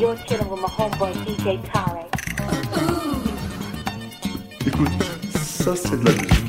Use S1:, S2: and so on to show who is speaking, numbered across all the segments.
S1: You're chilling with my homeboy DJ Tarek.
S2: Écoute, ça c'est de la musique.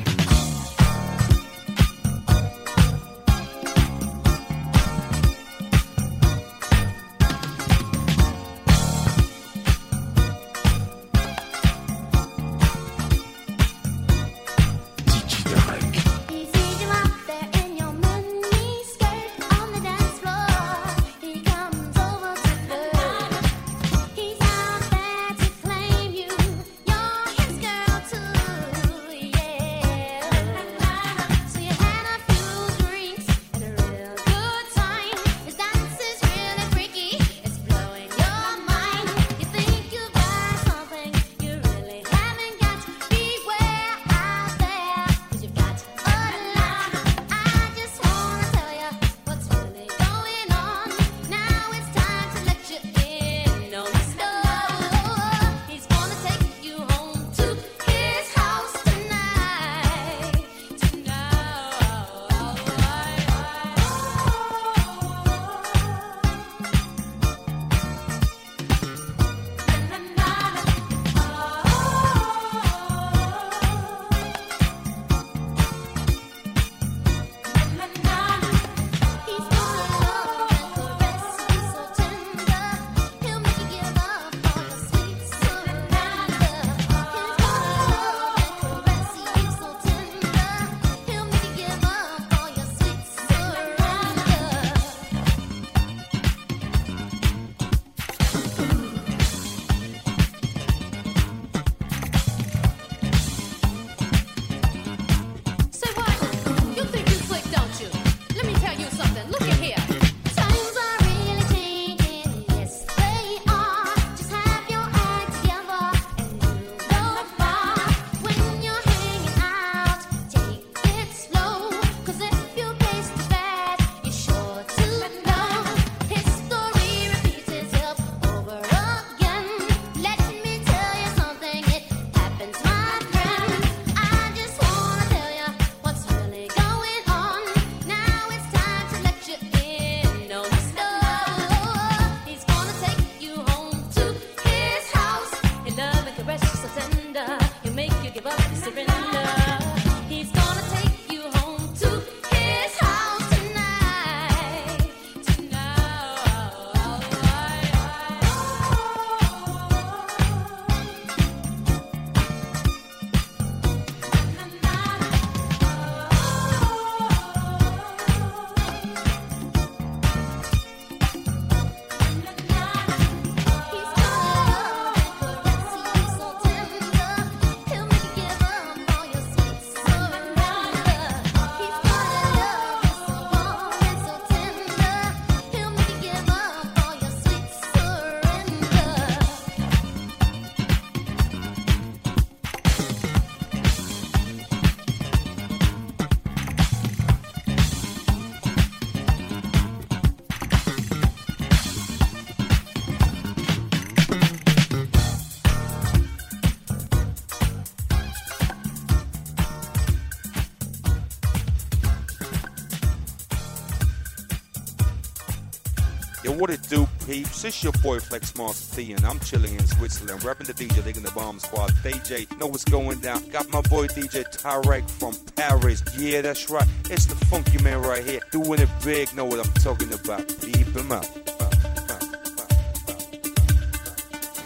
S3: It's your boy Flex Master T, and I'm chilling in Switzerland, rapping the DJ, digging the bomb squad. DJ, know what's going down. Got my boy DJ Tarek from Paris. Yeah, that's right. It's the funky man right here, doing it big. Know what I'm talking about. Beep him up.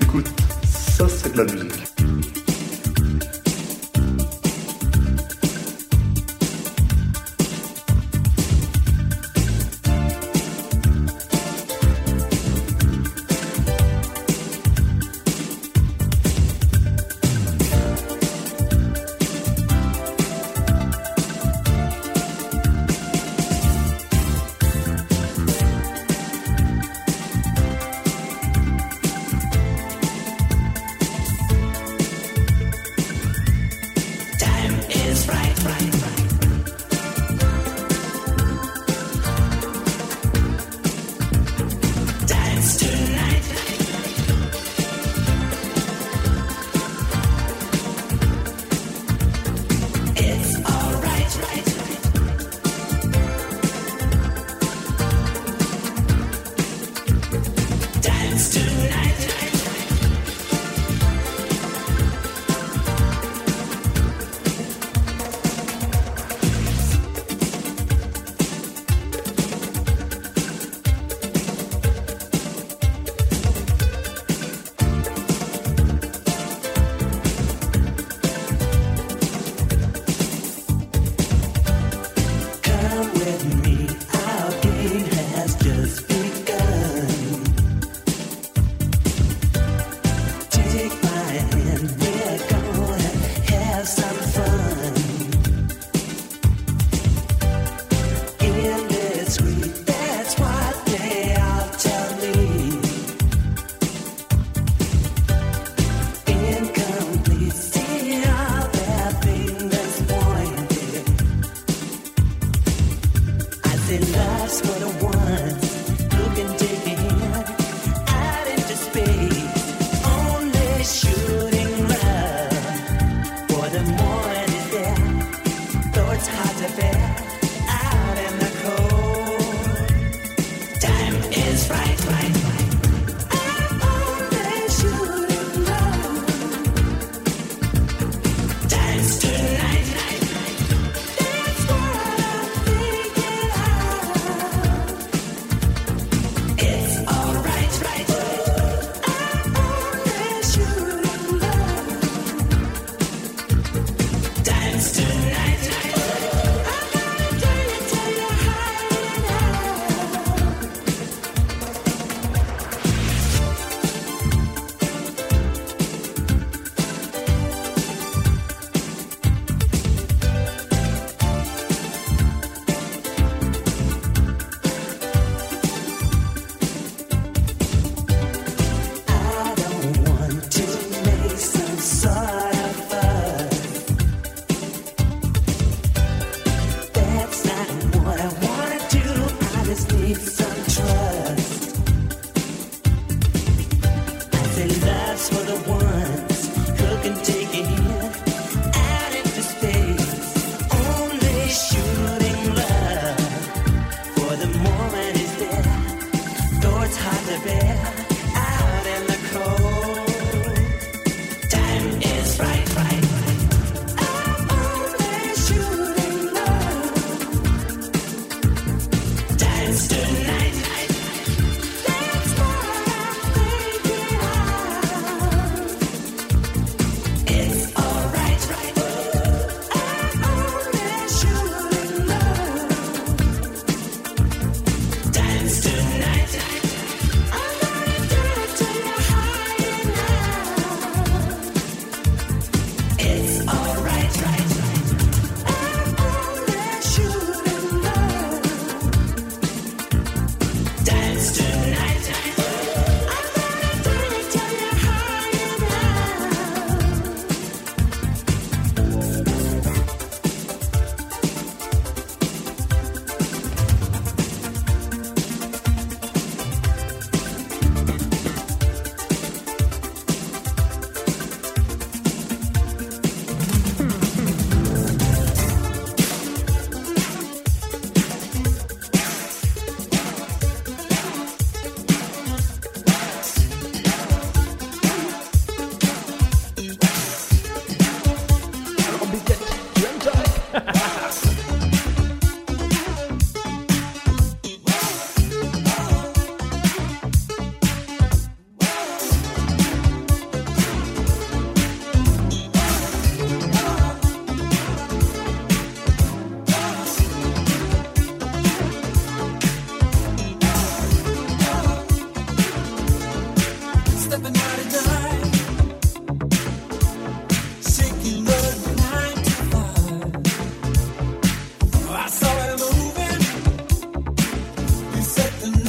S2: Écoute, ça c'est de la musique.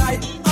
S4: light.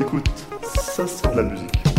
S2: Écoute, ça c'est de la musique.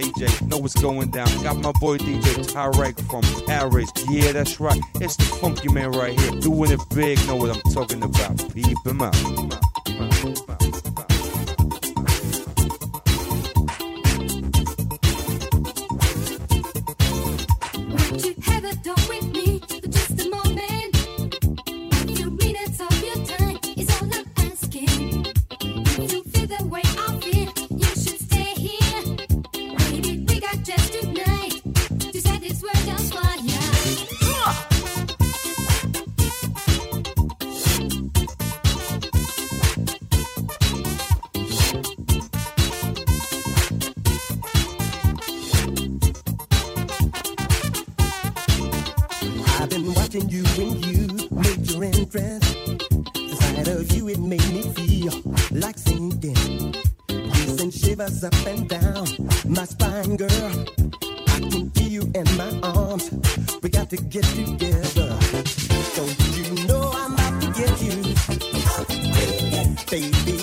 S5: AJ. Know
S6: what's going down. Got my boy DJ Tarek from Paris. Yeah, that's right. It's the funky man right here. Doing it big. Know what I'm talking about. Peep him out.
S7: baby.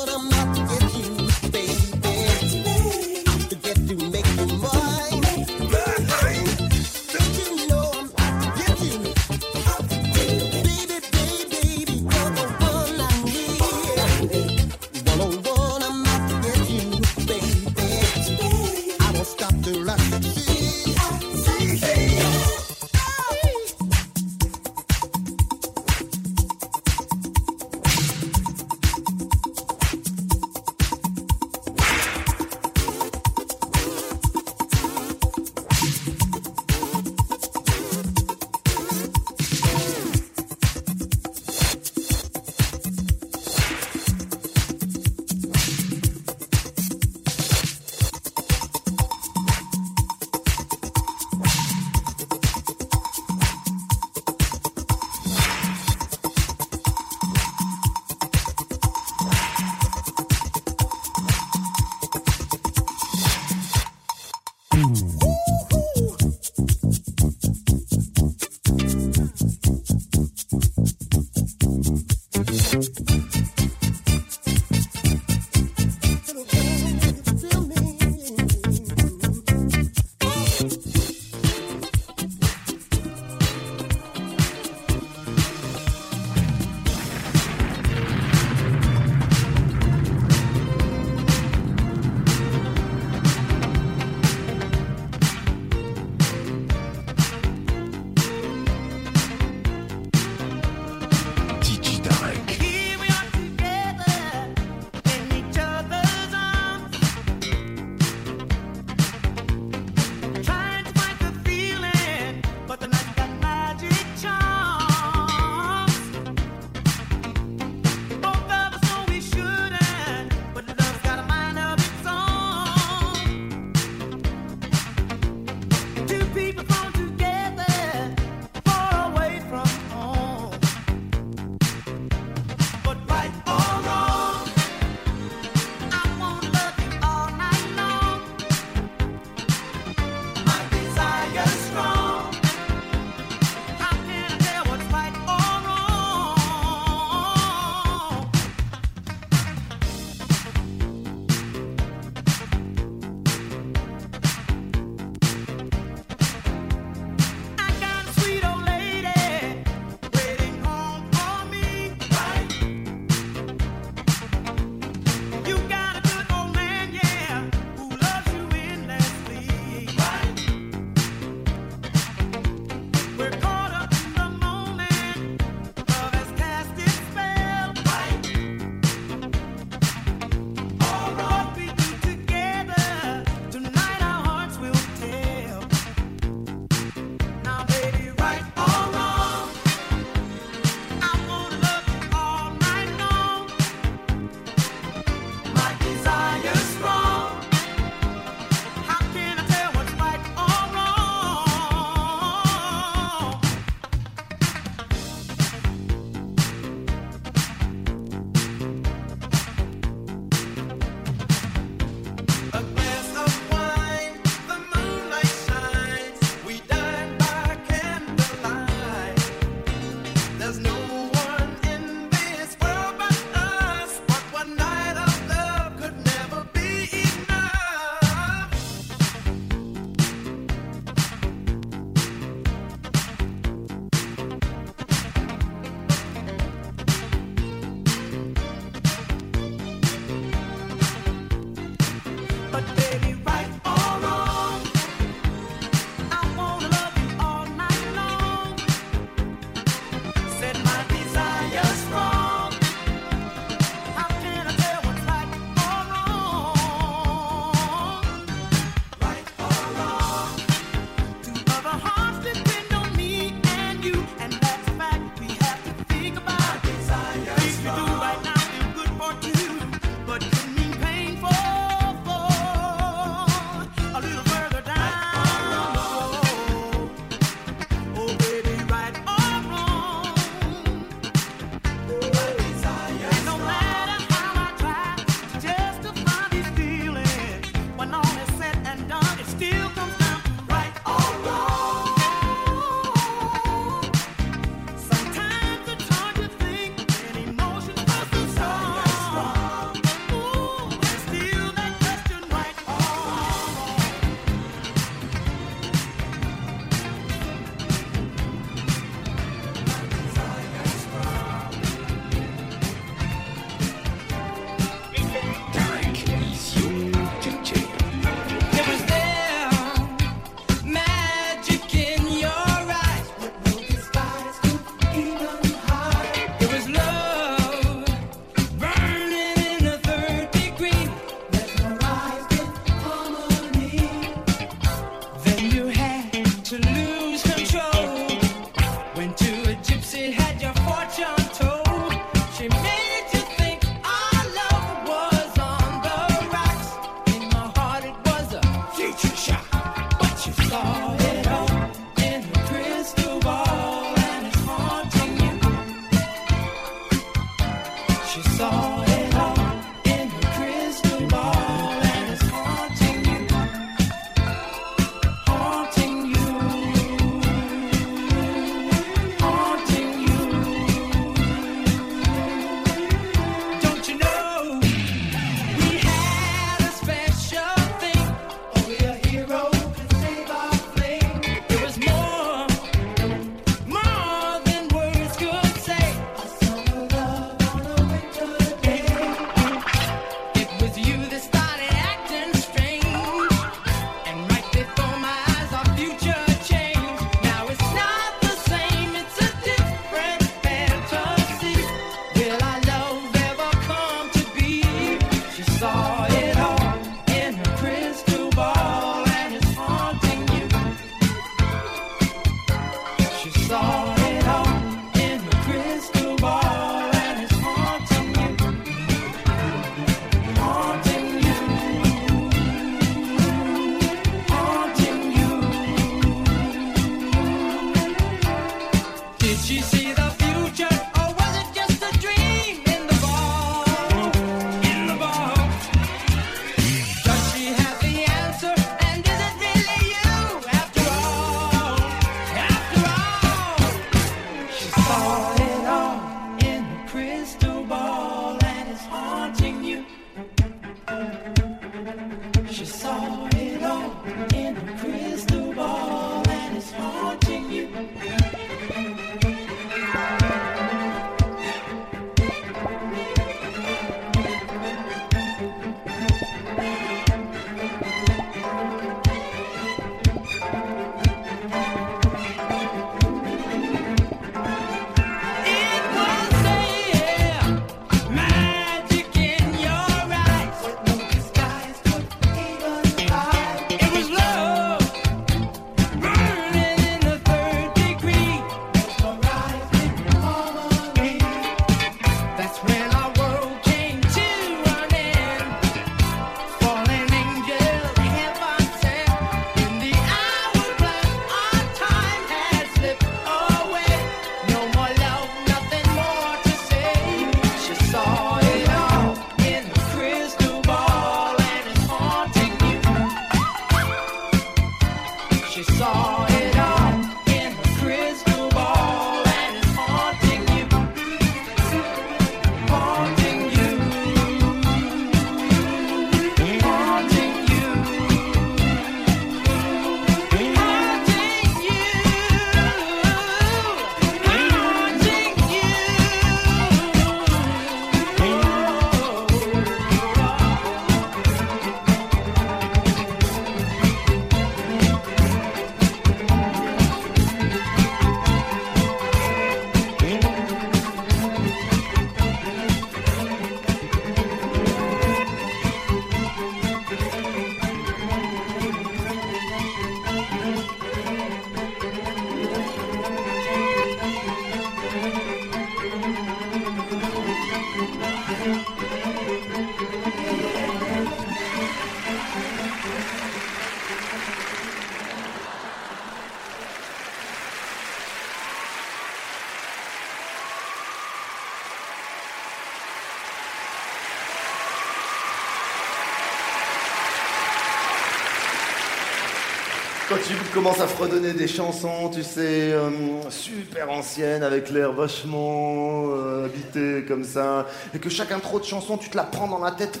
S8: À fredonner des chansons, tu sais, euh, super anciennes, avec l'air vachement euh, habité comme ça, et que chaque intro de chanson, tu te la prends dans la tête.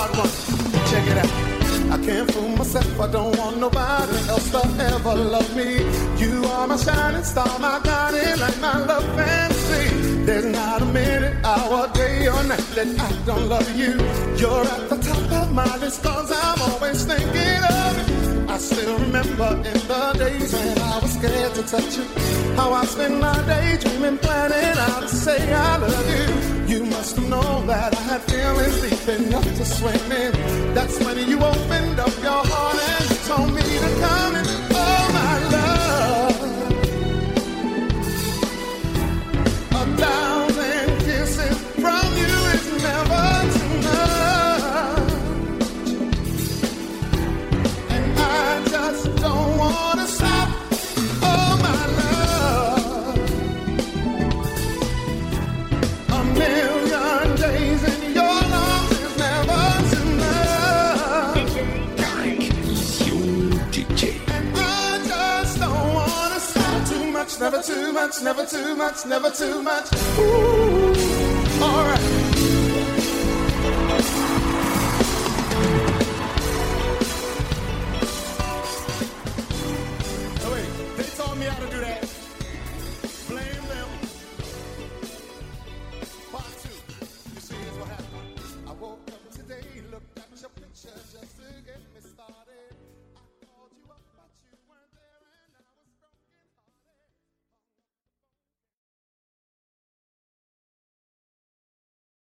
S9: Part one, check it out. I can't fool myself. I don't want nobody else to ever love me. You are my shining star, my guiding light, my love fantasy. There's not a minute, hour, day, or night that I don't love you. You're at the top of my list, cause I'm always thinking of you. I still remember in the days when I was scared to touch you. How I spend my day dreaming, planning how to say I love you. You must have known that I had feelings deep enough to swim in. That's when you opened up your heart and told me to come never too much, never too much, never too much. Ooh, alright.